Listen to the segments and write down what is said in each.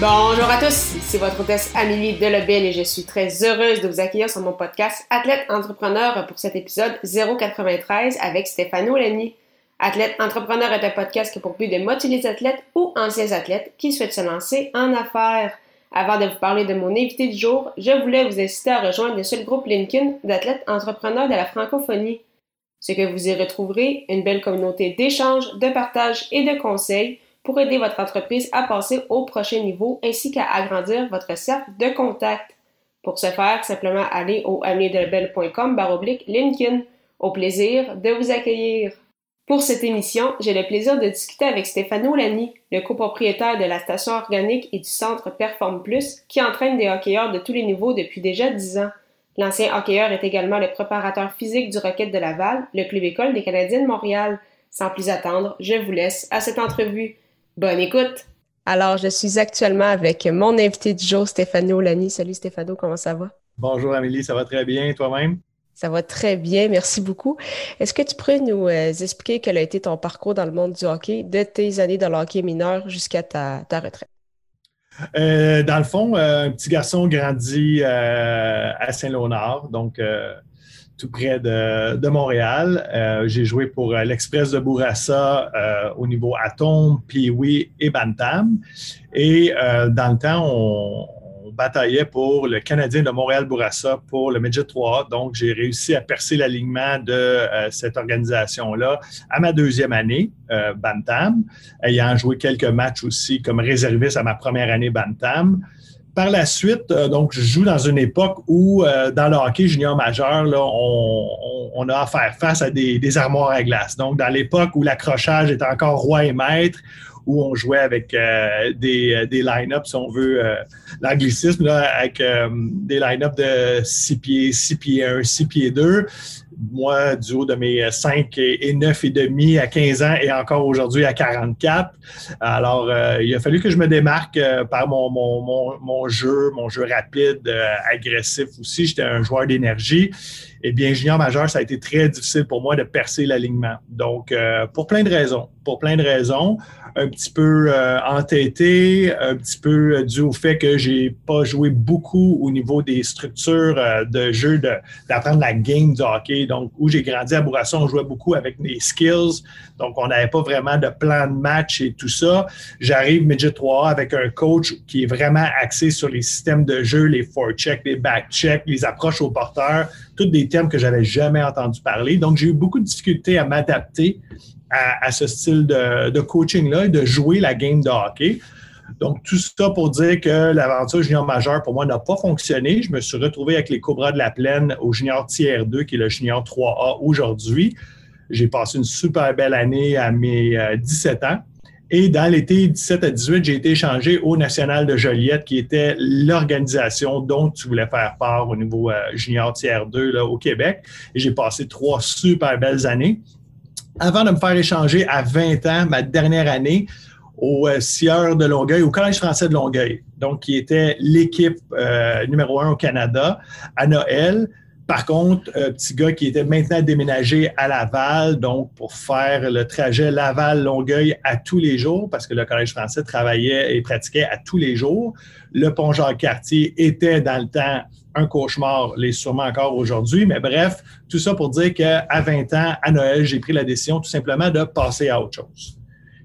Bonjour à tous, c'est votre hôtesse Amélie Delebel et je suis très heureuse de vous accueillir sur mon podcast Athlète Entrepreneur pour cet épisode 093 avec Stéphano Lani. Athlète Entrepreneur est un podcast qui pour but de motiver les athlètes ou anciens athlètes qui souhaitent se lancer en affaires. Avant de vous parler de mon invité du jour, je voulais vous inciter à rejoindre le seul groupe LinkedIn d'athlètes entrepreneurs de la francophonie. Ce que vous y retrouverez, une belle communauté d'échanges, de partage et de conseils pour aider votre entreprise à passer au prochain niveau ainsi qu'à agrandir votre cercle de contact. Pour ce faire, simplement allez au baroblique LinkedIn. Au plaisir de vous accueillir. Pour cette émission, j'ai le plaisir de discuter avec Stéphano Lani, le copropriétaire de la station organique et du centre Perform Plus, qui entraîne des hockeyeurs de tous les niveaux depuis déjà dix ans. L'ancien hockeyeur est également le préparateur physique du Rocket de Laval, le club école des Canadiens de Montréal. Sans plus attendre, je vous laisse à cette entrevue. Bonne écoute! Alors, je suis actuellement avec mon invité du jour, Stéphano Lani. Salut Stéphano, comment ça va? Bonjour Amélie, ça va très bien, toi-même? Ça va très bien, merci beaucoup. Est-ce que tu pourrais nous euh, expliquer quel a été ton parcours dans le monde du hockey, de tes années dans le hockey mineur jusqu'à ta, retraite? Euh, dans le fond, euh, un petit garçon grandit à Saint-Léonard, donc tout près de, Montréal. Euh, j'ai joué pour euh, l'Express de Bourassa euh, au niveau Atom, Pee-Wee et Bantam. Et dans le temps, on, bataillait pour le Canadien de Montréal-Bourassa pour le Midget 3 Donc, j'ai réussi à percer l'alignement de cette organisation-là à ma deuxième année, Bantam, ayant joué quelques matchs aussi comme réserviste à ma première année Bantam. Par la suite, euh, donc, je joue dans une époque où, euh, dans le hockey junior majeur, on, a à faire face à des, armoires à glace. Donc, dans l'époque où l'accrochage était encore roi et maître, où on jouait avec euh, des, des line-ups, si on veut, l'anglicisme, avec des line-ups de 6 pieds, 6 pieds 1, 6 pieds 2 moi, du haut de mes 5 et 9 et demi à 15 ans et encore aujourd'hui à 44. Alors, euh, il a fallu que je me démarque euh, par mon, mon, mon, jeu, mon jeu rapide, euh, agressif aussi. J'étais un joueur d'énergie. Et bien, junior majeur, ça a été très difficile pour moi de percer l'alignement. Donc, pour plein de raisons. Pour plein de raisons un petit peu euh, entêté, un petit peu dû au fait que j'ai pas joué beaucoup au niveau des structures euh, de jeu, d'apprendre la game du hockey. Donc, où j'ai grandi à Bourassa, on jouait beaucoup avec les skills. Donc, on n'avait pas vraiment de plan de match et tout ça. J'arrive Midget 3 avec un coach qui est vraiment axé sur les systèmes de jeu, les forecheck, les backcheck, les approches aux porteurs, tous des termes que j'avais jamais entendu parler. Donc, j'ai eu beaucoup de difficultés à m'adapter à, ce style de, coaching-là et de jouer la game de hockey. Donc, tout ça pour dire que l'aventure junior majeur, pour moi, n'a pas fonctionné. Je me suis retrouvé avec les Cobras de la Plaine au junior tiers 2, qui est le junior 3A aujourd'hui. J'ai passé une super belle année à mes 17 euh, ans. Et dans l'été 17 à 18, j'ai été échangé au National de Joliette, qui était l'organisation dont tu voulais faire part au niveau euh, junior tiers 2 là, au Québec. J'ai passé trois super belles années avant de me faire échanger à 20 ans, ma dernière année, au euh, Sieur de Longueuil, au Collège français de Longueuil, donc qui était l'équipe euh, numéro un au Canada à Noël. Par contre, un petit gars qui était maintenant déménagé à Laval, donc pour faire le trajet Laval-Longueuil à tous les jours, parce que le Collège français travaillait et pratiquait à tous les jours. Le pont Jacques-Cartier était dans le temps un cauchemar, l'est sûrement encore aujourd'hui, mais bref, tout ça pour dire qu'à 20 ans, à Noël, j'ai pris la décision tout simplement de passer à autre chose,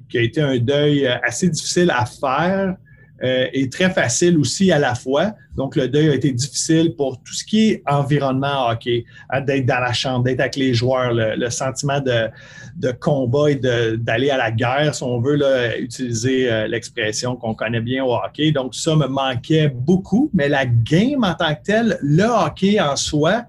qui a été un deuil assez difficile à faire, euh, est très facile aussi à la fois. Donc, le deuil a été difficile pour tout ce qui est environnement hockey, d'être dans la chambre, d'être avec les joueurs, le, sentiment de, de, combat et d'aller à la guerre, si on veut là, utiliser euh, l'expression qu'on connaît bien au hockey. Donc, ça me manquait beaucoup, mais la game en tant que telle, le hockey en soi,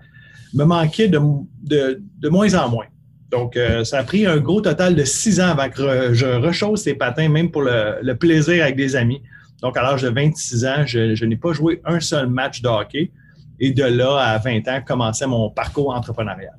me manquait de, de, moins en moins. Donc, ça a pris un gros total de six ans avant que je rechausse les patins, même pour le, plaisir avec des amis. Donc, à l'âge de 26 ans, je, n'ai pas joué un seul match de hockey. Et de là, à 20 ans, commençait mon parcours entrepreneurial.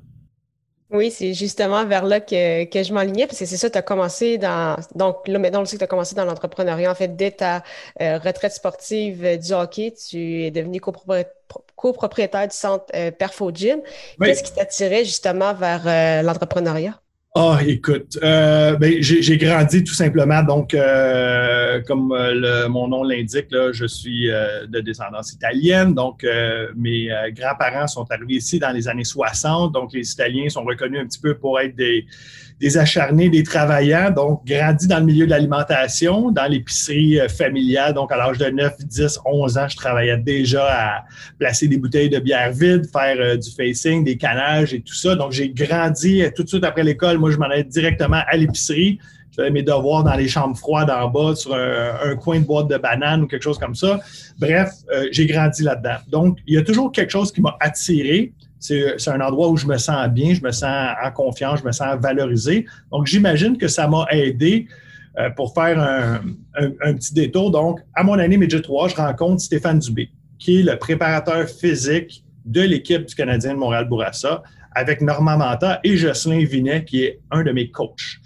Oui, c'est justement vers là que, je m'enlignais, parce que c'est ça, tu as commencé dans. Donc là, maintenant, on sait que tu as commencé dans l'entrepreneuriat. En fait, dès ta euh, retraite sportive euh, du hockey, tu es devenu copropriétaire du centre euh, Perfo Gym. Qu'est-ce qui t'attirait justement vers l'entrepreneuriat? Ah, écoute, euh, ben, j'ai grandi tout simplement. Donc, euh, comme euh, mon nom l'indique, je suis de descendance italienne. Donc, mes grands-parents sont arrivés ici dans les années 60. Donc, les Italiens sont reconnus un petit peu pour être des, des acharnés, des travaillants, donc grandi dans le milieu de l'alimentation, dans l'épicerie euh, familiale. Donc, à l'âge de 9, 10, 11 ans, je travaillais déjà à placer des bouteilles de bière vides, faire euh, du facing, des canages et tout ça. Donc, j'ai grandi euh, tout de suite après l'école. Moi, je m'en allais directement à l'épicerie. Je faisais mes devoirs dans les chambres froides en bas, sur un, coin de boîte de banane ou quelque chose comme ça. Bref, j'ai grandi là-dedans. Donc, il y a toujours quelque chose qui m'a attiré c'est un endroit où je me sens bien, je me sens en confiance, je me sens valorisé. Donc, j'imagine que ça m'a aidé euh, pour faire un, petit détour. Donc, à mon année Midget 3, je rencontre Stéphane Dubé, qui est le préparateur physique de l'équipe du Canadien de Montréal-Bourassa, avec Normand Manta et Jocelyn Vinet, qui est un de mes coachs.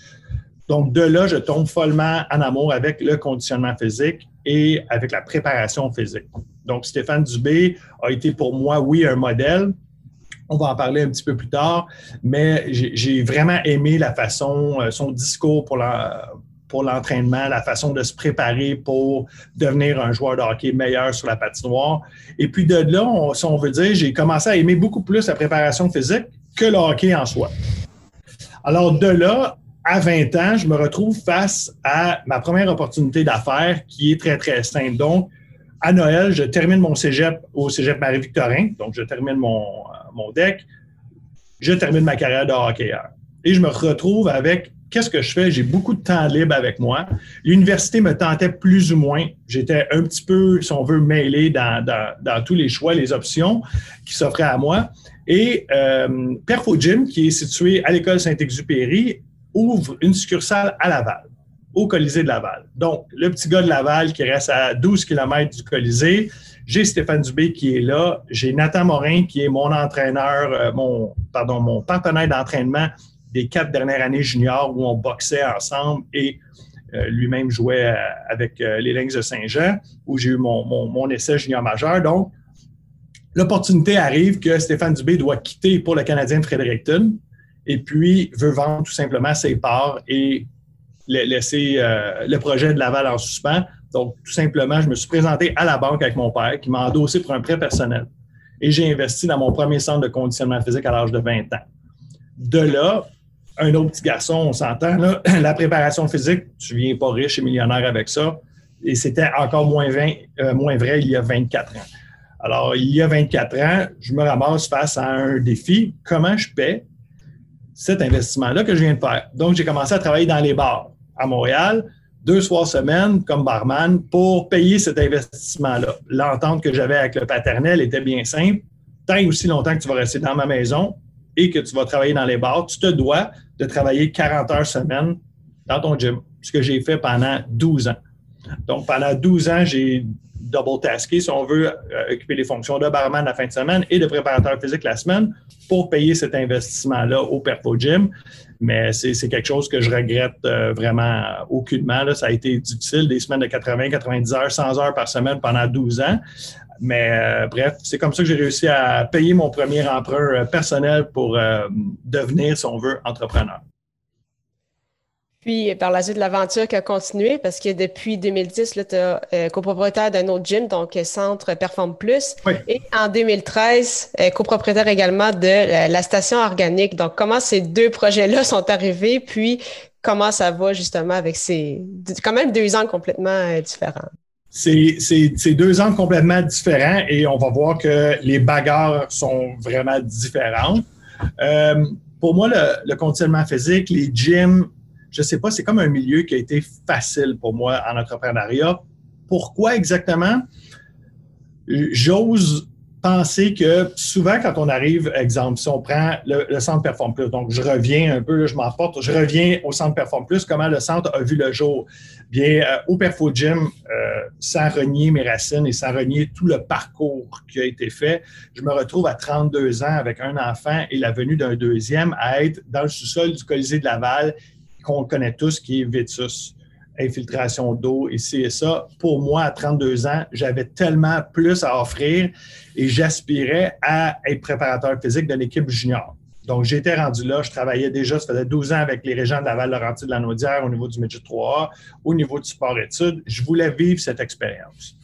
Donc, de là, je tombe follement en amour avec le conditionnement physique et avec la préparation physique. Donc, Stéphane Dubé a été pour moi, oui, un modèle, on va en parler un petit peu plus tard, mais j'ai vraiment aimé la façon, euh, son discours pour l'entraînement, la façon de se préparer pour devenir un joueur de hockey meilleur sur la patinoire. Et puis de là, si on veut dire, j'ai commencé à aimer beaucoup plus la préparation physique que le hockey en soi. Alors de là, à 20 ans, je me retrouve face à ma première opportunité d'affaires qui est très, très simple. Donc, à Noël, je termine mon cégep au cégep Marie-Victorin. Donc, je termine mon, mon deck, je termine ma carrière de hockeyeur. Et je me retrouve avec qu'est-ce que je fais? J'ai beaucoup de temps libre avec moi. L'université me tentait plus ou moins. J'étais un petit peu, si on veut, mêlé dans, tous les choix, les options qui s'offraient à moi. Et euh, Perfo Gym, qui est situé à l'école Saint-Exupéry, ouvre une succursale à Laval, au Colisée de Laval. Donc, le petit gars de Laval qui reste à 12 km du Colisée, j'ai Stéphane Dubé qui est là. J'ai Nathan Morin qui est mon entraîneur, euh, mon, pardon, mon partenaire d'entraînement des quatre dernières années juniors où on boxait ensemble et euh, lui-même jouait euh, avec les Lynx de Saint-Jean, où j'ai eu mon, essai junior majeur. Donc, l'opportunité arrive que Stéphane Dubé doit quitter pour le Canadien de Fredericton et puis veut vendre tout simplement ses parts et laisser le projet de Laval en suspens donc, tout simplement, je me suis présenté à la banque avec mon père qui m'a endossé pour un prêt personnel. Et j'ai investi dans mon premier centre de conditionnement physique à l'âge de 20 ans. De là, un autre petit garçon, on s'entend, la préparation physique, tu viens pas riche et millionnaire avec ça. Et c'était encore moins, euh, moins vrai il y a 24 ans. Alors, il y a 24 ans, je me ramasse face à un défi. Comment je paie cet investissement-là que je viens de faire? Donc, j'ai commencé à travailler dans les bars à Montréal deux soirs semaine comme barman pour payer cet investissement-là. L'entente que j'avais avec le paternel était bien simple. Tant aussi longtemps que tu vas rester dans ma maison et que tu vas travailler dans les bars, tu te dois de travailler 40 heures semaine dans ton gym, ce que j'ai fait pendant 12 ans. Donc, pendant 12 ans, j'ai double taské, si on veut, euh, occuper les fonctions de barman la fin de semaine et de préparateur physique la semaine pour payer cet investissement-là au Perfo Gym. Mais c'est quelque chose que je regrette euh, vraiment aucunement. Là. Ça a été difficile, des semaines de 80, 90 heures, 100 heures par semaine pendant 12 ans. Mais euh, bref, c'est comme ça que j'ai réussi à payer mon premier emprunt personnel pour devenir, si on veut, entrepreneur. Puis par la suite, l'aventure qui a continué parce que depuis 2010, tu es euh, copropriétaire d'un autre gym, donc euh, Centre Perform Plus. Et en 2013, euh, copropriétaire également de la station organique. Donc, comment ces deux projets-là sont arrivés, puis comment ça va justement avec ces quand même deux ans complètement différents? C'est deux ans complètement différents et on va voir que les bagarres sont vraiment différentes. pour moi, le, le conditionnement physique, les gyms, je ne sais pas, c'est comme un milieu qui a été facile pour moi en entrepreneuriat. Pourquoi exactement? J'ose penser que souvent, quand on arrive, exemple, si on prend le, centre Perform Plus, donc je reviens un peu, je m'emporte, je reviens au centre Perform Plus, comment le centre a vu le jour? Bien, euh, au Perfo Gym, euh, sans renier mes racines et sans renier tout le parcours qui a été fait, je me retrouve à 32 ans avec un enfant et la venue d'un deuxième à être dans le sous-sol du Colisée de Laval, qu'on connaît tous, qui est Vitus infiltration d'eau, ici et ça. Pour moi, à 32 ans, j'avais tellement plus à offrir et j'aspirais à être préparateur physique de l'équipe junior. Donc, j'étais rendu là, je travaillais déjà, ça faisait 12 ans avec les régents de Laval-Laurentides de la Naudière au niveau du Midget 3A, au niveau du sport-études. Je voulais vivre cette expérience.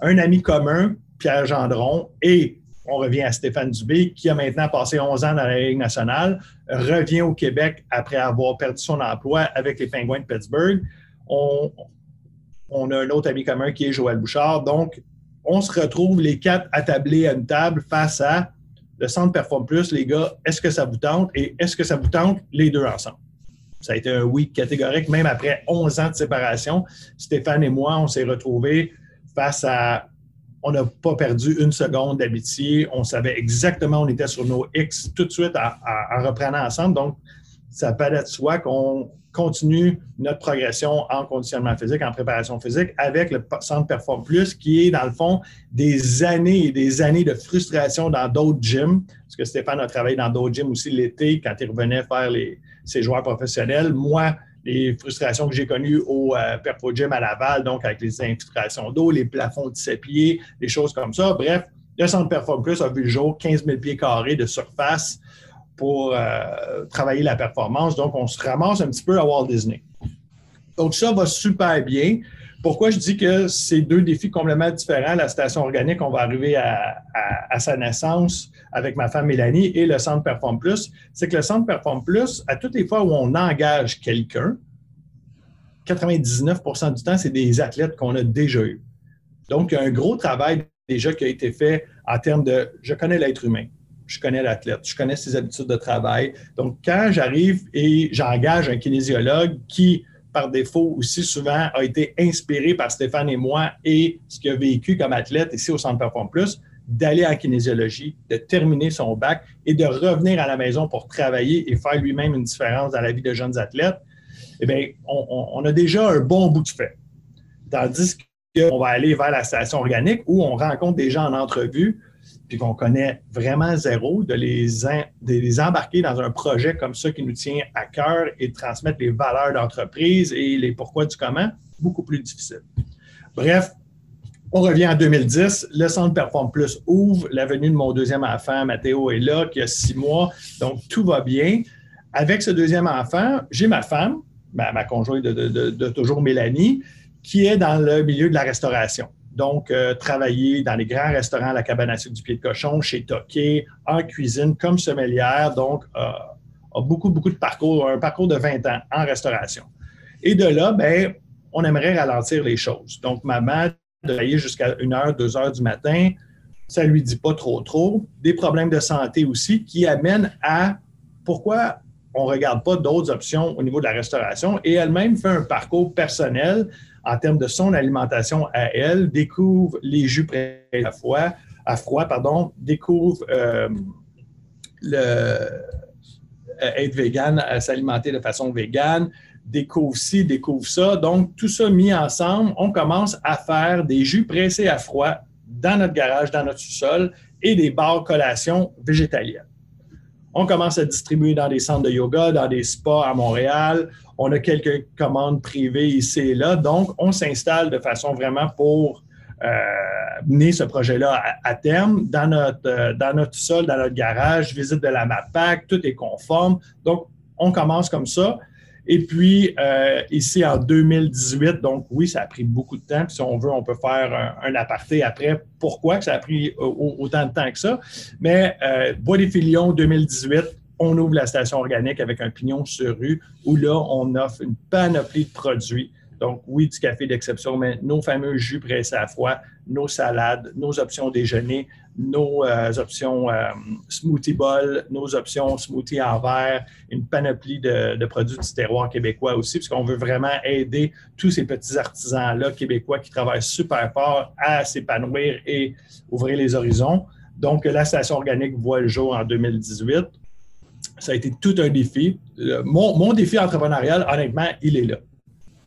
Un ami commun, Pierre Gendron, et on revient à Stéphane Dubé, qui a maintenant passé 11 ans dans la Ligue nationale, revient au Québec après avoir perdu son emploi avec les Penguins de Pittsburgh on, a un autre ami commun qui est Joël Bouchard. Donc, on se retrouve les quatre attablés à une table face à le Centre Perform Plus, les gars, est-ce que ça vous tente? Et est-ce que ça vous tente les deux ensemble? Ça a été un oui catégorique, même après 11 ans de séparation. Stéphane et moi, on s'est retrouvés face à. On n'a pas perdu une seconde d'amitié. On savait exactement, on était sur nos X tout de suite en reprenant ensemble. Donc, ça paraît de soi qu'on continue notre progression en conditionnement physique, en préparation physique, avec le Centre Perform Plus, qui est, dans le fond, des années et des années de frustration dans d'autres gyms. Parce que Stéphane a travaillé dans d'autres gyms aussi l'été, quand il revenait faire ses joueurs professionnels. Moi, les frustrations que j'ai connues au euh, Perfo Gym à Laval, donc avec les infiltrations d'eau, les plafonds de 7 pieds, des choses comme ça. Bref, le Centre Perform Plus a vu le jour, 15 000 pieds carrés de surface pour euh, travailler la performance. Donc, on se ramasse un petit peu à Walt Disney. Donc, ça va super bien. Pourquoi je dis que c'est deux défis complètement différents? La station organique, on va arriver à, sa naissance avec ma femme Mélanie et le Centre Perform Plus. C'est que le Centre Perform Plus, à toutes les fois où on engage quelqu'un, 99% du temps, c'est des athlètes qu'on a déjà eus. Donc, il y a un gros travail déjà qui a été fait en termes de je connais l'être humain je connais l'athlète, je connais ses habitudes de travail. Donc, quand j'arrive et j'engage un kinésiologue qui, par défaut, aussi souvent a été inspiré par Stéphane et moi et ce qu'il a vécu comme athlète ici au Centre Perform Plus, d'aller en kinésiologie, de terminer son bac et de revenir à la maison pour travailler et faire lui-même une différence dans la vie de jeunes athlètes, eh bien, on, a déjà un bon bout de fait. Tandis qu'on va aller vers la station organique où on rencontre des gens en entrevue puis qu'on connaît vraiment zéro, de les, embarquer dans un projet comme ça qui nous tient à cœur et de transmettre les valeurs d'entreprise et les pourquoi du comment, beaucoup plus difficile. Bref, on revient en 2010. Le Centre Perform Plus ouvre. La venue de mon deuxième enfant, Mathéo, est là, qui a six mois. Donc, tout va bien. Avec ce deuxième enfant, j'ai ma femme, ma, conjointe de, toujours Mélanie, qui est dans le milieu de la restauration. Donc, euh, travailler dans les grands restaurants la cabane à sucre du pied de cochon, chez Toqué, en cuisine, comme sommelière. Donc, euh, a beaucoup, beaucoup de parcours, un parcours de 20 ans en restauration. Et de là, ben, on aimerait ralentir les choses. Donc, maman, travailler jusqu'à 1 heure, 2 heures du matin, ça lui dit pas trop, trop. Des problèmes de santé aussi qui amènent à pourquoi on ne regarde pas d'autres options au niveau de la restauration. Et elle-même fait un parcours personnel en termes de son alimentation à elle, découvre les jus prêts à froid, à froid pardon, découvre euh, euh, être vegan, s'alimenter de façon végane, découvre ci, découvre ça. Donc, tout ça mis ensemble, on commence à faire des jus pressés à froid dans notre garage, dans notre sous-sol et des barres collations végétaliennes. On commence à distribuer dans des centres de yoga, dans des spas à Montréal. On a quelques commandes privées ici et là. Donc, on s'installe de façon vraiment pour euh, mener ce projet-là à, terme dans notre, euh, dans notre sol, dans notre garage, visite de la MAPAC, tout est conforme. Donc, on commence comme ça. Et puis, euh, ici, en 2018, donc oui, ça a pris beaucoup de temps. Si on veut, on peut faire un, aparté après. Pourquoi ça a pris autant de temps que ça? Mais Bois des Filions 2018, on ouvre la station organique avec un pignon sur rue où là, on offre une panoplie de produits donc, oui, du café d'exception, mais nos fameux jus pressés à froid, nos salades, nos options déjeuner, nos euh, options euh, smoothie bowl, nos options smoothie en verre, une panoplie de, produits du terroir québécois aussi, puisqu'on veut vraiment aider tous ces petits artisans-là québécois qui travaillent super fort à s'épanouir et ouvrir les horizons. Donc, la station organique voit le jour en 2018. Ça a été tout un défi. Mon, mon défi entrepreneurial, honnêtement, il est là.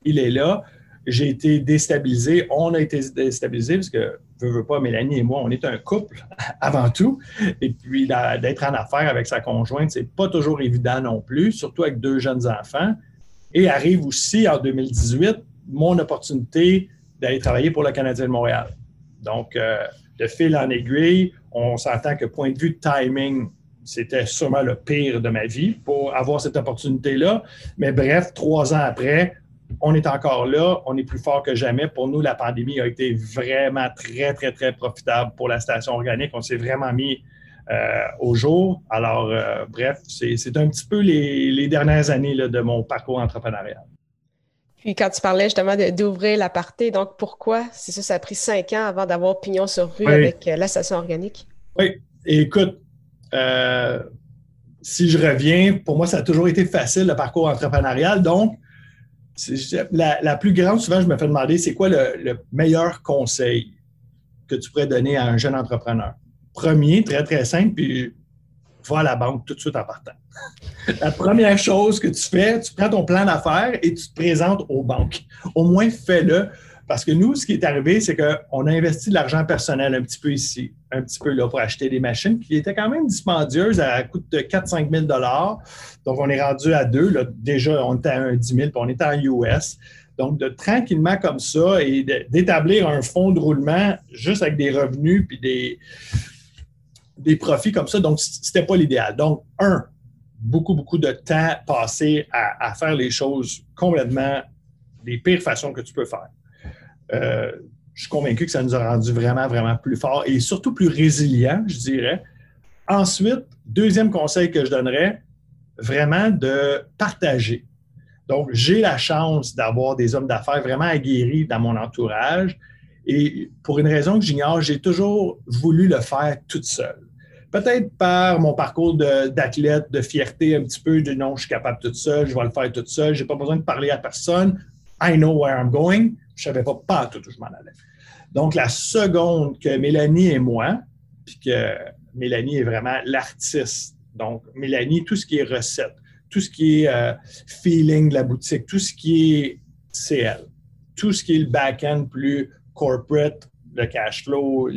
Il est là. J'ai été déstabilisé. On a été déstabilisé parce que, veux, veux pas, Mélanie et moi, on est un couple avant tout. Et puis, d'être en affaires avec sa conjointe, c'est pas toujours évident non plus, surtout avec deux jeunes enfants. Et arrive aussi en 2018 mon opportunité d'aller travailler pour le Canadien de Montréal. Donc, euh, de fil en aiguille, on s'entend que point de vue de timing, c'était sûrement le pire de ma vie pour avoir cette opportunité-là. Mais bref, trois ans après, on est encore là, on est plus fort que jamais. Pour nous, la pandémie a été vraiment très, très, très profitable pour la station organique. On s'est vraiment mis euh, au jour. Alors, euh, bref, c'est un petit peu les, dernières années de mon parcours entrepreneurial. Puis quand tu parlais justement d'ouvrir l'aparté, donc pourquoi, c'est ça, ça a pris cinq ans avant d'avoir pignon sur rue avec euh, la station organique? Oui, écoute, si je reviens, pour moi, ça a toujours été facile le parcours entrepreneurial. Donc, la, plus grande, souvent, je me fais demander, c'est quoi le, meilleur conseil que tu pourrais donner à un jeune entrepreneur? Premier, très, très simple, puis va à la banque tout de suite en partant. la première chose que tu fais, tu prends ton plan d'affaires et tu te présentes aux banques. Au moins, fais-le. Parce que nous, ce qui est arrivé, c'est qu'on a investi de l'argent personnel un petit peu ici, un petit peu là pour acheter des machines qui étaient quand même dispendieuses à coût de 4-5 000 Donc, on est rendu à deux. Déjà, on était à un 10 000 puis on était en US. Donc, de tranquillement comme ça et d'établir un fonds de roulement juste avec des revenus puis des, des profits comme ça. Donc, c'était pas l'idéal. Donc, un, beaucoup, beaucoup de temps passé à, à faire les choses complètement des pires façons que tu peux faire. Euh, je suis convaincu que ça nous a rendu vraiment, vraiment plus fort et surtout plus résilients, je dirais. Ensuite, deuxième conseil que je donnerais, vraiment de partager. Donc, j'ai la chance d'avoir des hommes d'affaires vraiment aguerris dans mon entourage. Et pour une raison que j'ignore, j'ai toujours voulu le faire toute seule. Peut-être par mon parcours d'athlète, de, fierté un petit peu, de non, je suis capable toute seule, je vais le faire toute seule, je n'ai pas besoin de parler à personne. I know where I'm going je savais pas, pas tout où je m'en allais. Donc, la seconde que Mélanie et moi, puis que Mélanie est vraiment l'artiste. Donc, Mélanie, tout ce qui est recette, tout ce qui est euh, feeling de la boutique, tout ce qui est CL, tout ce qui est le back-end plus corporate, le cash flow,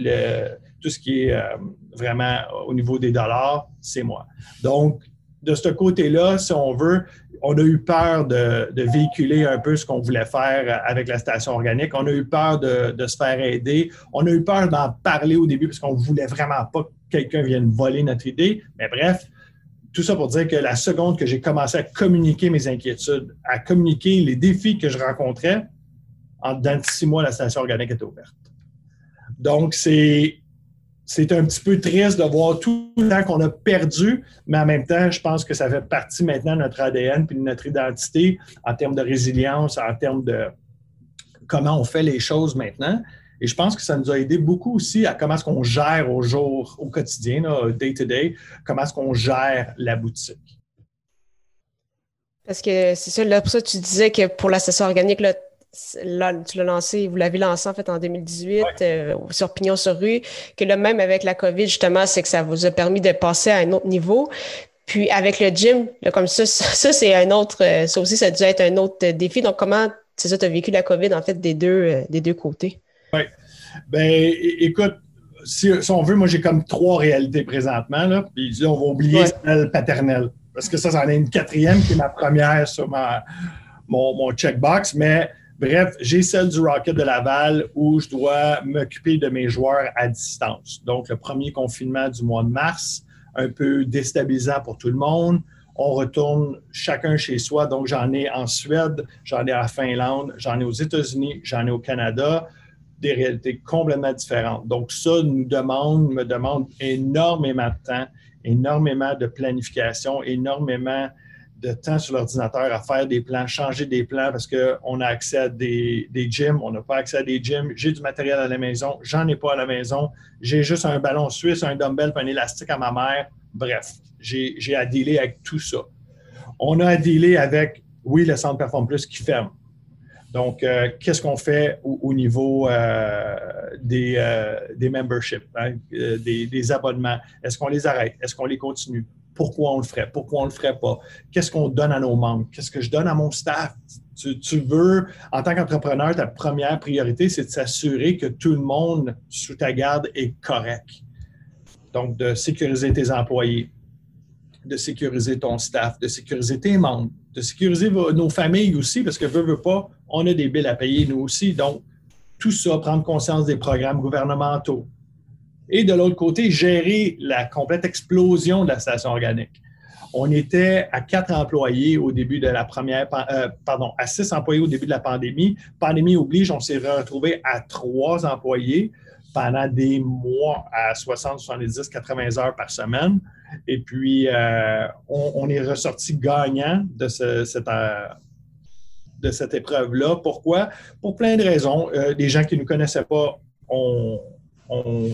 tout ce qui est euh, vraiment au niveau des dollars, c'est moi. Donc, de ce côté-là, si on veut, on a eu peur de, véhiculer un peu ce qu'on voulait faire avec la station organique. On a eu peur de, se faire aider. On a eu peur d'en parler au début parce qu'on voulait vraiment pas que quelqu'un vienne voler notre idée. Mais bref, tout ça pour dire que la seconde que j'ai commencé à communiquer mes inquiétudes, à communiquer les défis que je rencontrais, en dedans de six mois, la station organique était ouverte. Donc, c'est c'est un petit peu triste de voir tout le temps qu'on a perdu, mais en même temps, je pense que ça fait partie maintenant de notre ADN puis de notre identité en termes de résilience, en termes de comment on fait les choses maintenant. Et je pense que ça nous a aidé beaucoup aussi à comment est-ce qu'on gère au jour, au quotidien, day-to-day, comment est-ce qu'on gère la boutique. Parce que c'est ça, là, pour ça, tu disais que pour la session organique, là, là, tu l'as lancé, vous l'avez lancé en fait en 2018 euh, sur Pignon sur rue, que là même avec la COVID justement, c'est que ça vous a permis de passer à un autre niveau. Puis avec le gym, comme ça, ça, c'est un autre, euh, ça aussi ça a dû être un autre défi. Donc comment, c'est ça, tu as vécu la COVID en fait des deux, euh, des deux côtés? Oui. Ben écoute, si, on veut, moi j'ai comme trois réalités présentement, là, puis on va oublier celle paternelle. Parce que ça, c'en est une quatrième qui est ma première sur ma, mon, mon checkbox, mais Bref, j'ai celle du Rocket de Laval où je dois m'occuper de mes joueurs à distance. Donc, le premier confinement du mois de mars, un peu déstabilisant pour tout le monde. On retourne chacun chez soi. Donc, j'en ai en Suède, j'en ai en Finlande, j'en ai aux États-Unis, j'en ai au Canada. Des réalités complètement différentes. Donc, ça nous demande, me demande énormément de temps, énormément de planification, énormément de temps sur l'ordinateur à faire des plans, changer des plans parce qu'on a accès à des, des gyms, on n'a pas accès à des gyms. J'ai du matériel à la maison, j'en ai pas à la maison. J'ai juste un ballon suisse, un dumbbell, un élastique à ma mère. Bref, j'ai à dealer avec tout ça. On a à dealer avec, oui, le Centre Perform Plus qui ferme. Donc, euh, qu'est-ce qu'on fait au, niveau euh, des, euh, des memberships, hein, des, des, abonnements? Est-ce qu'on les arrête? Est-ce qu'on les continue? Pourquoi on le ferait? Pourquoi on le ferait pas? Qu'est-ce qu'on donne à nos membres? Qu'est-ce que je donne à mon staff? Tu, tu veux, en tant qu'entrepreneur, ta première priorité, c'est de s'assurer que tout le monde sous ta garde est correct. Donc, de sécuriser tes employés, de sécuriser ton staff, de sécuriser tes membres, de sécuriser nos familles aussi, parce que veut, veut pas, on a des billes à payer nous aussi. Donc, tout ça, prendre conscience des programmes gouvernementaux. Et de l'autre côté, gérer la complète explosion de la station organique. On était à quatre employés au début de la première, euh, pardon, à six employés au début de la pandémie. Pandémie oblige, on s'est retrouvé à trois employés pendant des mois à 60, 70, 80 heures par semaine. Et puis, euh, on, est ressorti gagnant de, cette, euh, de cette épreuve-là. Pourquoi? Pour plein de raisons. Les gens qui ne nous connaissaient pas ont,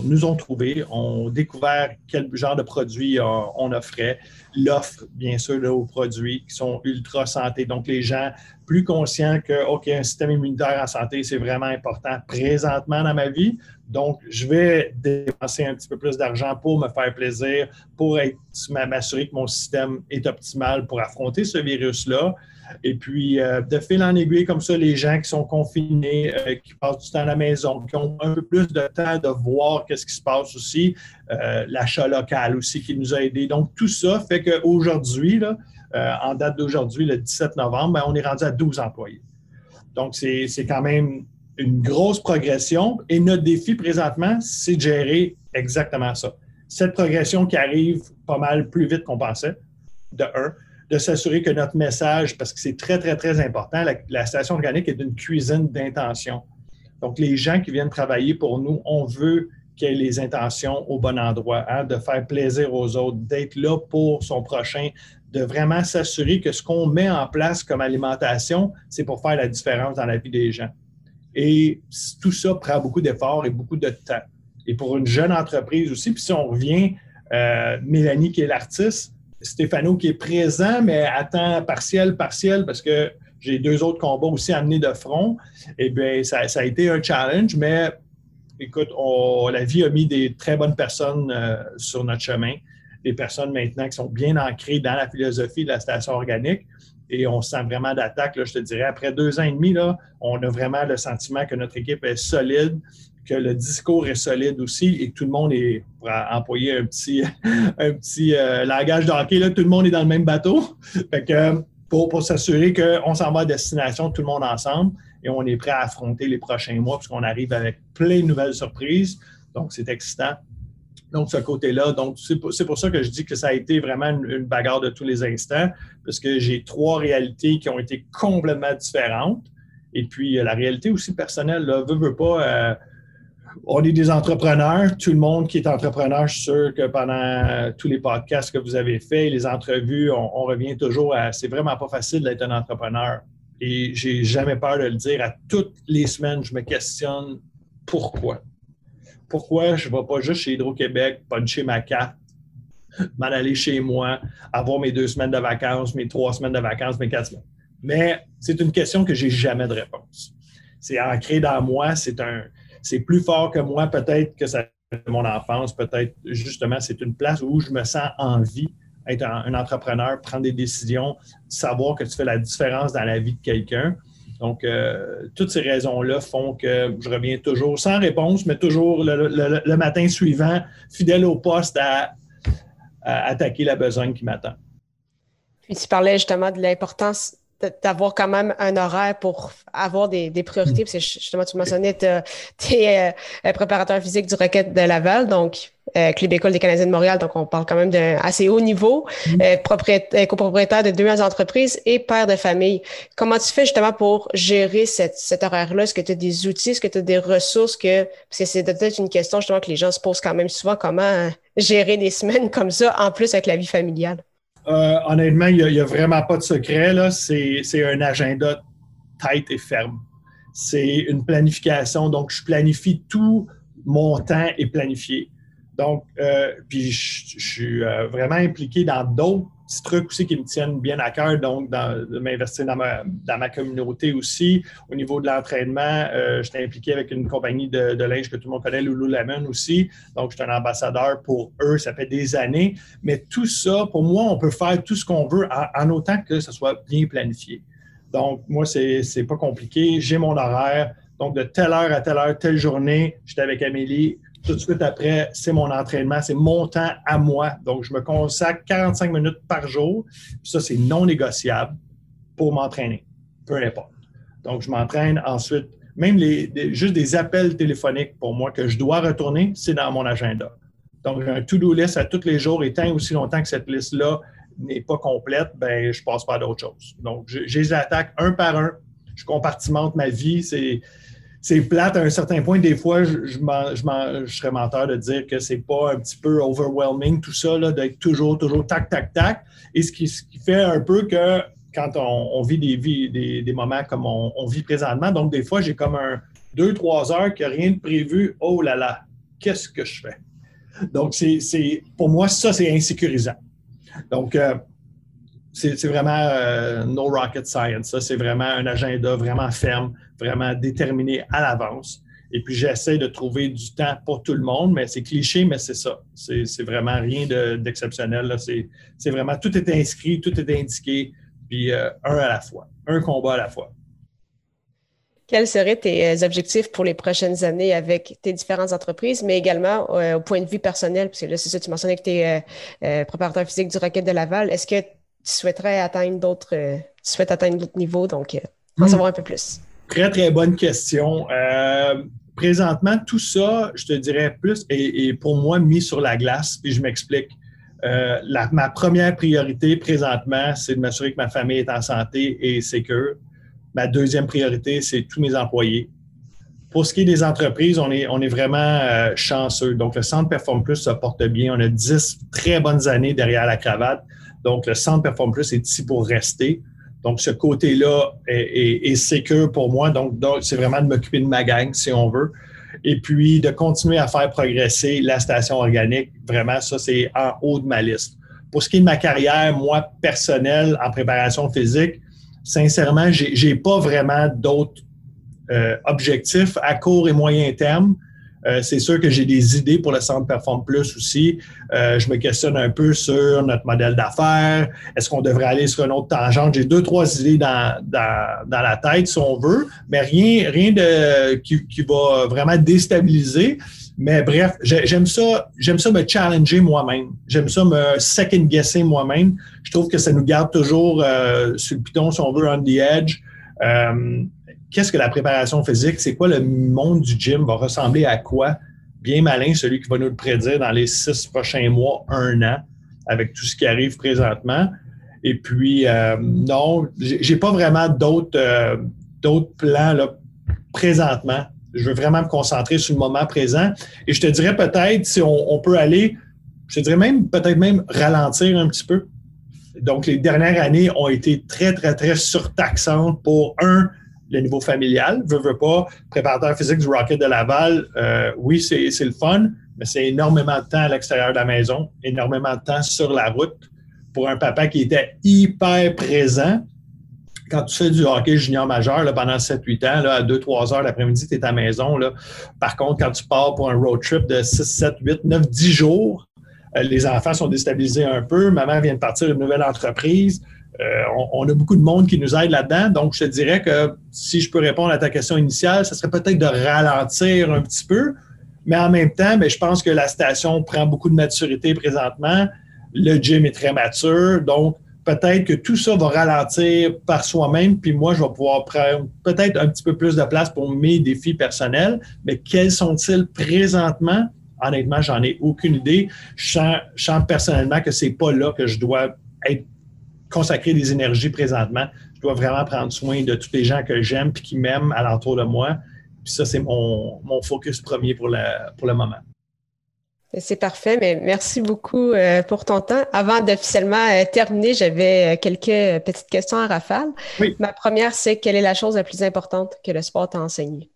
nous ont trouvés, ont découvert quel genre de produits on offrait, l'offre, bien sûr, de aux produits qui sont ultra santé. Donc, les gens plus conscients que, OK, un système immunitaire en santé, c'est vraiment important présentement dans ma vie. Donc, je vais dépenser un petit peu plus d'argent pour me faire plaisir, pour m'assurer que mon système est optimal pour affronter ce virus-là. Et puis, euh, de fil en aiguille, comme ça, les gens qui sont confinés, euh, qui passent du temps à la maison, qui ont un peu plus de temps de voir qu'est-ce qui se passe aussi, euh, l'achat local aussi qui nous a aidés. Donc, tout ça fait qu'aujourd'hui, en date d'aujourd'hui, le 17 novembre, ben, on est rendu à 12 employés. Donc, c'est quand même une grosse progression et notre défi présentement, c'est de gérer exactement ça. Cette progression qui arrive pas mal plus vite qu'on pensait, de un, de s'assurer que notre message, parce que c'est très, très, très important, la, station organique est une cuisine d'intention. Donc, les gens qui viennent travailler pour nous, on veut qu'il y les intentions au bon endroit, hein, de faire plaisir aux autres, d'être là pour son prochain, de vraiment s'assurer que ce qu'on met en place comme alimentation, c'est pour faire la différence dans la vie des gens. Et tout ça prend beaucoup d'efforts et beaucoup de temps. Et pour une jeune entreprise aussi, puis si on revient, euh, Mélanie qui est l'artiste, Stéphano qui est présent, mais à temps partiel, partiel, parce que j'ai deux autres combats aussi à mener de front, eh bien, ça, a été un challenge, mais écoute, la vie a mis des très bonnes personnes euh, sur notre chemin, des personnes maintenant qui sont bien ancrées dans la philosophie de la station organique et on sent vraiment d'attaque. Je te dirais, après deux ans et demi, là, on a vraiment le sentiment que notre équipe est solide, que le discours est solide aussi et que tout le monde est, pour employer un petit, un petit euh, langage de hockey, là, tout le monde est dans le même bateau. Fait que, pour, pour s'assurer qu'on s'en va à destination, tout le monde ensemble, et on est prêt à affronter les prochains mois, puisqu'on arrive avec plein de nouvelles surprises. Donc, c'est excitant. Donc, ce côté-là. Donc, c'est pour, pour, ça que je dis que ça a été vraiment une, bagarre de tous les instants, parce que j'ai trois réalités qui ont été complètement différentes. Et puis, euh, la réalité aussi personnelle, là, veut, veut pas. Euh, on est des entrepreneurs. Tout le monde qui est entrepreneur, je suis sûr que pendant tous les podcasts que vous avez faits, les entrevues, on, on revient toujours à c'est vraiment pas facile d'être un entrepreneur. Et j'ai jamais peur de le dire. À toutes les semaines, je me questionne pourquoi pourquoi je ne vais pas juste chez Hydro-Québec, puncher ma carte, m'en aller chez moi, avoir mes deux semaines de vacances, mes trois semaines de vacances, mes quatre semaines. Mais c'est une question que j'ai jamais de réponse. C'est ancré dans moi, c'est un, c'est plus fort que moi, peut-être que ça mon enfance, peut-être justement, c'est une place où je me sens en vie, être un entrepreneur, prendre des décisions, savoir que tu fais la différence dans la vie de quelqu'un. Donc, euh, toutes ces raisons-là font que je reviens toujours sans réponse, mais toujours le, matin suivant, fidèle au poste à, attaquer la besogne qui m'attend. Puis tu parlais justement de l'importance d'avoir quand même un horaire pour avoir des, priorités. Parce que justement, tu mentionnais, tu es euh, préparateur physique du Rocket de Laval, donc euh, Club École des Canadiens de Montréal, donc on parle quand même d'un assez haut niveau, mm. euh, copropriétaire de deux entreprises et père de famille. Comment tu fais justement pour gérer cette, cet horaire-là? Est-ce que tu as des outils? Est-ce que tu as des ressources? que Parce que c'est peut-être une question justement que les gens se posent quand même souvent, comment gérer des semaines comme ça, en plus avec la vie familiale? Euh, honnêtement, il n'y a, vraiment pas de secret. C'est un agenda tight et ferme. C'est une planification. Donc, je planifie tout mon temps est planifié. Donc, euh, puis je, suis euh, vraiment impliqué dans d'autres petits trucs aussi qui me tiennent bien à cœur, donc de m'investir dans ma, communauté aussi. Au niveau de l'entraînement, euh, j'étais impliqué avec une compagnie de, linge que tout le monde connaît, Lululemon aussi. Donc, je suis un ambassadeur pour eux, ça fait des années. Mais tout ça, pour moi, on peut faire tout ce qu'on veut en, autant que ce soit bien planifié. Donc, moi, c'est pas compliqué. J'ai mon horaire. Donc, de telle heure à telle heure, telle journée, j'étais avec Amélie tout de suite après, c'est mon entraînement, c'est mon temps à moi. Donc, je me consacre 45 minutes par jour. ça, c'est non négociable pour m'entraîner, peu importe. Donc, je m'entraîne ensuite. Même les, juste des appels téléphoniques pour moi que je dois retourner, c'est dans mon agenda. Donc, j'ai un to-do list à tous les jours et tant aussi longtemps que cette liste-là n'est pas complète, ben, je passe pas d'autres choses. Donc, je les attaque un par un. Je compartimente ma vie. C'est c'est plate à un certain point. Des fois, je, serais menteur de dire que c'est pas un petit peu overwhelming tout ça, d'être toujours, toujours tac, tac, tac. Et ce qui, fait un peu que quand on, vit des, des, moments comme on, vit présentement, donc des fois, j'ai comme un deux, trois heures que rien de prévu. Oh là là, qu'est-ce que je fais? Donc, c'est, pour moi, ça, c'est insécurisant. Donc, euh, c'est vraiment euh, no rocket science. C'est vraiment un agenda vraiment ferme, vraiment déterminé à l'avance. Et puis, j'essaie de trouver du temps pour tout le monde, mais c'est cliché, mais c'est ça. C'est vraiment rien d'exceptionnel. c'est vraiment, tout est inscrit, tout est indiqué, puis euh, un à la fois, un combat à la fois. Quels seraient tes euh, objectifs pour les prochaines années avec tes différentes entreprises, mais également au point de vue personnel? Parce que là, c'est ça, tu mentionnais que tu es préparateur physique du Rocket de Laval. Est-ce que tu souhaiterais atteindre d'autres, euh, tu souhaites atteindre d'autres niveaux, donc euh, en hmm. savoir un peu plus. Très, très bonne question. Euh, présentement, tout ça, je te dirais plus, est, pour moi mis sur la glace, puis je m'explique. ma première priorité présentement, c'est de m'assurer que ma famille est en santé et sécure. Ma deuxième priorité, c'est tous mes employés. Pour ce qui est des entreprises, on est, on est vraiment chanceux. Donc, le Centre Perform Plus se porte bien. On a dix très bonnes années derrière la cravate. Donc, le centre Perform Plus est ici pour rester. Donc, ce côté-là est, est, pour moi. Donc, c'est vraiment de m'occuper de ma gang, si on veut. Et puis, de continuer à faire progresser la station organique. Vraiment, ça, c'est en haut de ma liste. Pour ce qui est de ma carrière, moi, personnelle, en préparation physique, sincèrement, je n'ai pas vraiment d'autres euh, objectifs à court et moyen terme. Euh, c'est sûr que j'ai des idées pour le Centre Perform Plus aussi. Euh, je me questionne un peu sur notre modèle d'affaires. Est-ce qu'on devrait aller sur une autre tangente? J'ai deux, trois idées dans, la tête, si on veut, mais rien, rien de, qui, va vraiment déstabiliser. Mais bref, j'aime ça, j'aime ça me challenger moi-même. J'aime ça me second-guesser moi-même. Je trouve que ça nous garde toujours euh, sur le piton, si on veut, on the edge qu'est-ce que la préparation physique? C'est quoi le monde du gym? Va ressembler à quoi? Bien malin, celui qui va nous le prédire dans les six prochains mois, un an, avec tout ce qui arrive présentement. Et puis, euh, non, j'ai pas vraiment d'autres euh, d'autres plans là, présentement. Je veux vraiment me concentrer sur le moment présent. Et je te dirais peut-être si on peut aller, je te dirais même peut-être même ralentir un petit peu. Donc, les dernières années ont été très, très, très surtaxantes pour un, le niveau familial. Veux, veux pas, préparateur physique du Rocket de Laval, euh, oui, c'est le fun, mais c'est énormément de temps à l'extérieur de la maison, énormément de temps sur la route pour un papa qui était hyper présent. Quand tu fais du hockey junior majeur pendant 7-8 ans, à 2-3 heures l'après-midi, tu es à la maison. Par contre, quand tu pars pour un road trip de 6, 7, 8, 9, 10 jours, euh, les enfants sont déstabilisés un peu. Maman vient de partir une nouvelle entreprise. Euh, on, a beaucoup de monde qui nous aide là-dedans. Donc, je te dirais que si je peux répondre à ta question initiale, ce serait peut-être de ralentir un petit peu. Mais en même temps, ben, je pense que la station prend beaucoup de maturité présentement. Le gym est très mature. Donc, peut-être que tout ça va ralentir par soi-même. Puis moi, je vais pouvoir prendre peut-être un petit peu plus de place pour mes défis personnels. Mais quels sont-ils présentement? Honnêtement, j'en ai aucune idée. Je sens, personnellement que c'est pas là que je dois être consacrer des énergies présentement. Je dois vraiment prendre soin de tous les gens que j'aime et qui m'aiment alentour de moi. Puis ça, c'est mon, focus premier pour le, pour le moment. C'est parfait, mais merci beaucoup euh, pour ton temps. Avant d'officiellement euh, terminer, j'avais euh, quelques petites questions à rafale. Oui. Ma première, c'est quelle est la chose la plus importante que le sport t'a enseigné?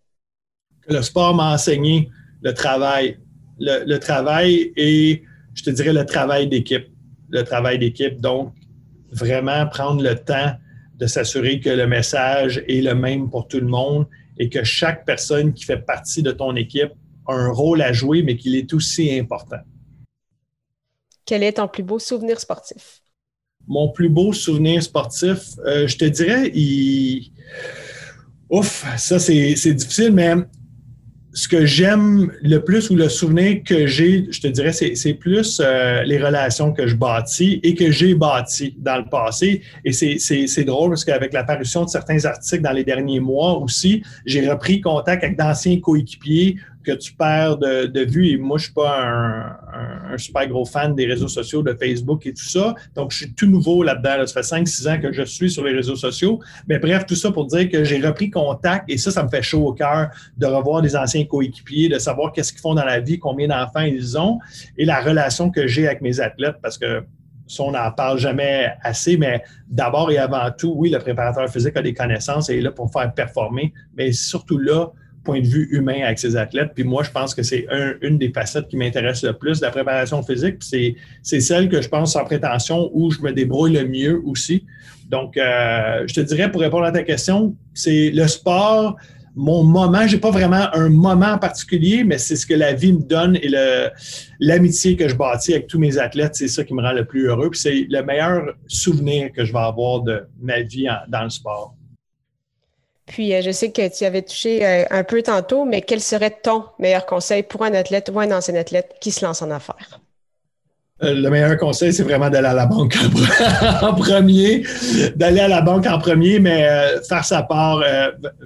le sport m'a enseigné le travail. Le, le travail et, je te dirais, le travail d'équipe. Le travail d'équipe. Donc, vraiment prendre le temps de s'assurer que le message est le même pour tout le monde et que chaque personne qui fait partie de ton équipe a un rôle à jouer, mais qu'il est aussi important. Quel est ton plus beau souvenir sportif? Mon plus beau souvenir sportif, euh, je te dirais, il... Ouf, ça c'est difficile, mais ce que j'aime le plus ou le souvenir que j'ai, je te dirais, c'est plus euh, les relations que je bâtis et que j'ai bâties dans le passé. Et c'est drôle parce qu'avec l'apparition de certains articles dans les derniers mois aussi, j'ai repris contact avec d'anciens coéquipiers que tu perds de, vue. Et moi, je suis pas un, super gros fan des réseaux sociaux, de Facebook et tout ça. Donc, je suis tout nouveau là-dedans. Ça fait 5-6 ans que je suis sur les réseaux sociaux. Mais bref, tout ça pour dire que j'ai repris contact et ça, ça me fait chaud au cœur de revoir des anciens coéquipiers, de savoir qu'est-ce qu'ils font dans la vie, combien d'enfants ils ont et la relation que j'ai avec mes athlètes parce que ça, on n'en parle jamais assez, mais d'abord et avant tout, oui, le préparateur physique a des connaissances et est là pour faire performer, mais surtout là, point de vue humain avec ses athlètes. Puis moi, je pense que c'est une des facettes qui m'intéresse le plus, la préparation physique. C'est, c'est celle que je pense sans prétention où je me débrouille le mieux aussi. Donc, euh, je te dirais, pour répondre à ta question, c'est le sport, mon moment. J'ai pas vraiment un moment en particulier, mais c'est ce que la vie me donne et l'amitié que je bâtis avec tous mes athlètes, c'est ça qui me rend le plus heureux. Puis c'est le meilleur souvenir que je vais avoir de ma vie dans le sport. Puis, euh, je sais que tu avais touché euh, un peu tantôt, mais quel serait ton meilleur conseil pour un athlète ou un ancien athlète qui se lance en affaires? Euh, le meilleur conseil, c'est vraiment d'aller à la banque en premier, d'aller à la banque en premier, mais faire sa part,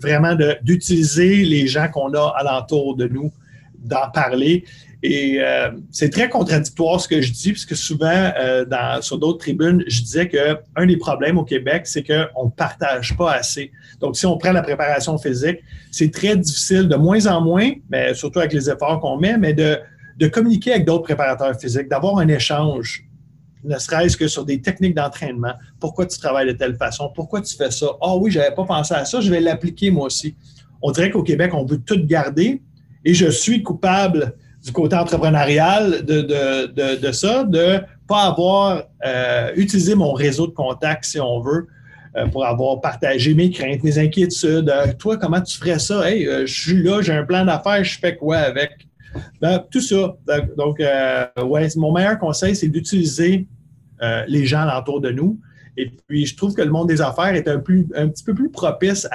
vraiment d'utiliser les gens qu'on a alentour de nous, d'en parler et euh, c'est très contradictoire ce que je dis, puisque souvent, euh, sur d'autres tribunes, je disais qu'un des problèmes au Québec, c'est qu'on ne partage pas assez. Donc, si on prend la préparation physique, c'est très difficile, de moins en moins, mais surtout avec les efforts qu'on met, mais de, de communiquer avec d'autres préparateurs physiques, d'avoir un échange ne serait-ce que sur des techniques d'entraînement. Pourquoi tu travailles de telle façon? Pourquoi tu fais ça? Ah oui, je n'avais pas pensé à ça, je vais l'appliquer moi aussi. On dirait qu'au Québec, on veut tout garder et je suis coupable du côté entrepreneurial de, de, de, ça, de pas avoir euh, utilisé mon réseau de contacts, si on veut, euh, pour avoir partagé mes craintes, mes inquiétudes. Euh, toi, comment tu ferais ça? Hey, je suis là, j'ai un plan d'affaires, je fais quoi avec? Ben, tout ça. Donc, ouais, mon meilleur conseil, c'est d'utiliser les gens autour de nous. Et puis, je trouve que le monde des affaires est un, un petit peu plus propice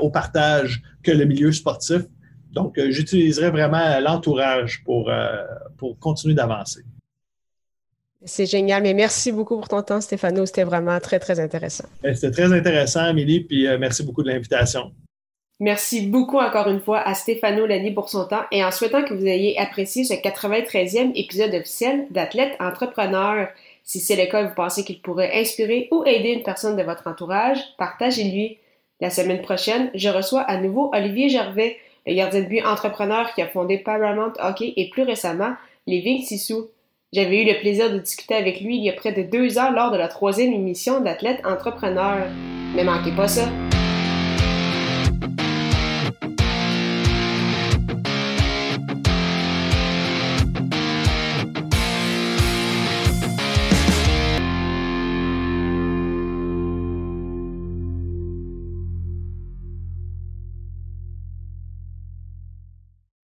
au partage que le milieu sportif. Donc, euh, j'utiliserai vraiment l'entourage pour, euh, pour continuer d'avancer. C'est génial, mais merci beaucoup pour ton temps, Stéphano. C'était vraiment très, très intéressant. Ben, c'était très intéressant, Amélie, puis euh, merci beaucoup de l'invitation. Merci beaucoup encore une fois à Stéphano Lani pour son temps et en souhaitant que vous ayez apprécié ce 93e épisode officiel d'Athlète Entrepreneur. Si c'est le cas, vous pensez qu'il pourrait inspirer ou aider une personne de votre entourage, partagez-lui. La semaine prochaine, je reçois à nouveau Olivier Gervais, le gardien de but entrepreneur qui a fondé Paramount Hockey et plus récemment les Ving Sissou. J'avais eu le plaisir de discuter avec lui il y a près de deux heures lors de la troisième émission d'Athlète Entrepreneur. Ne manquez pas ça!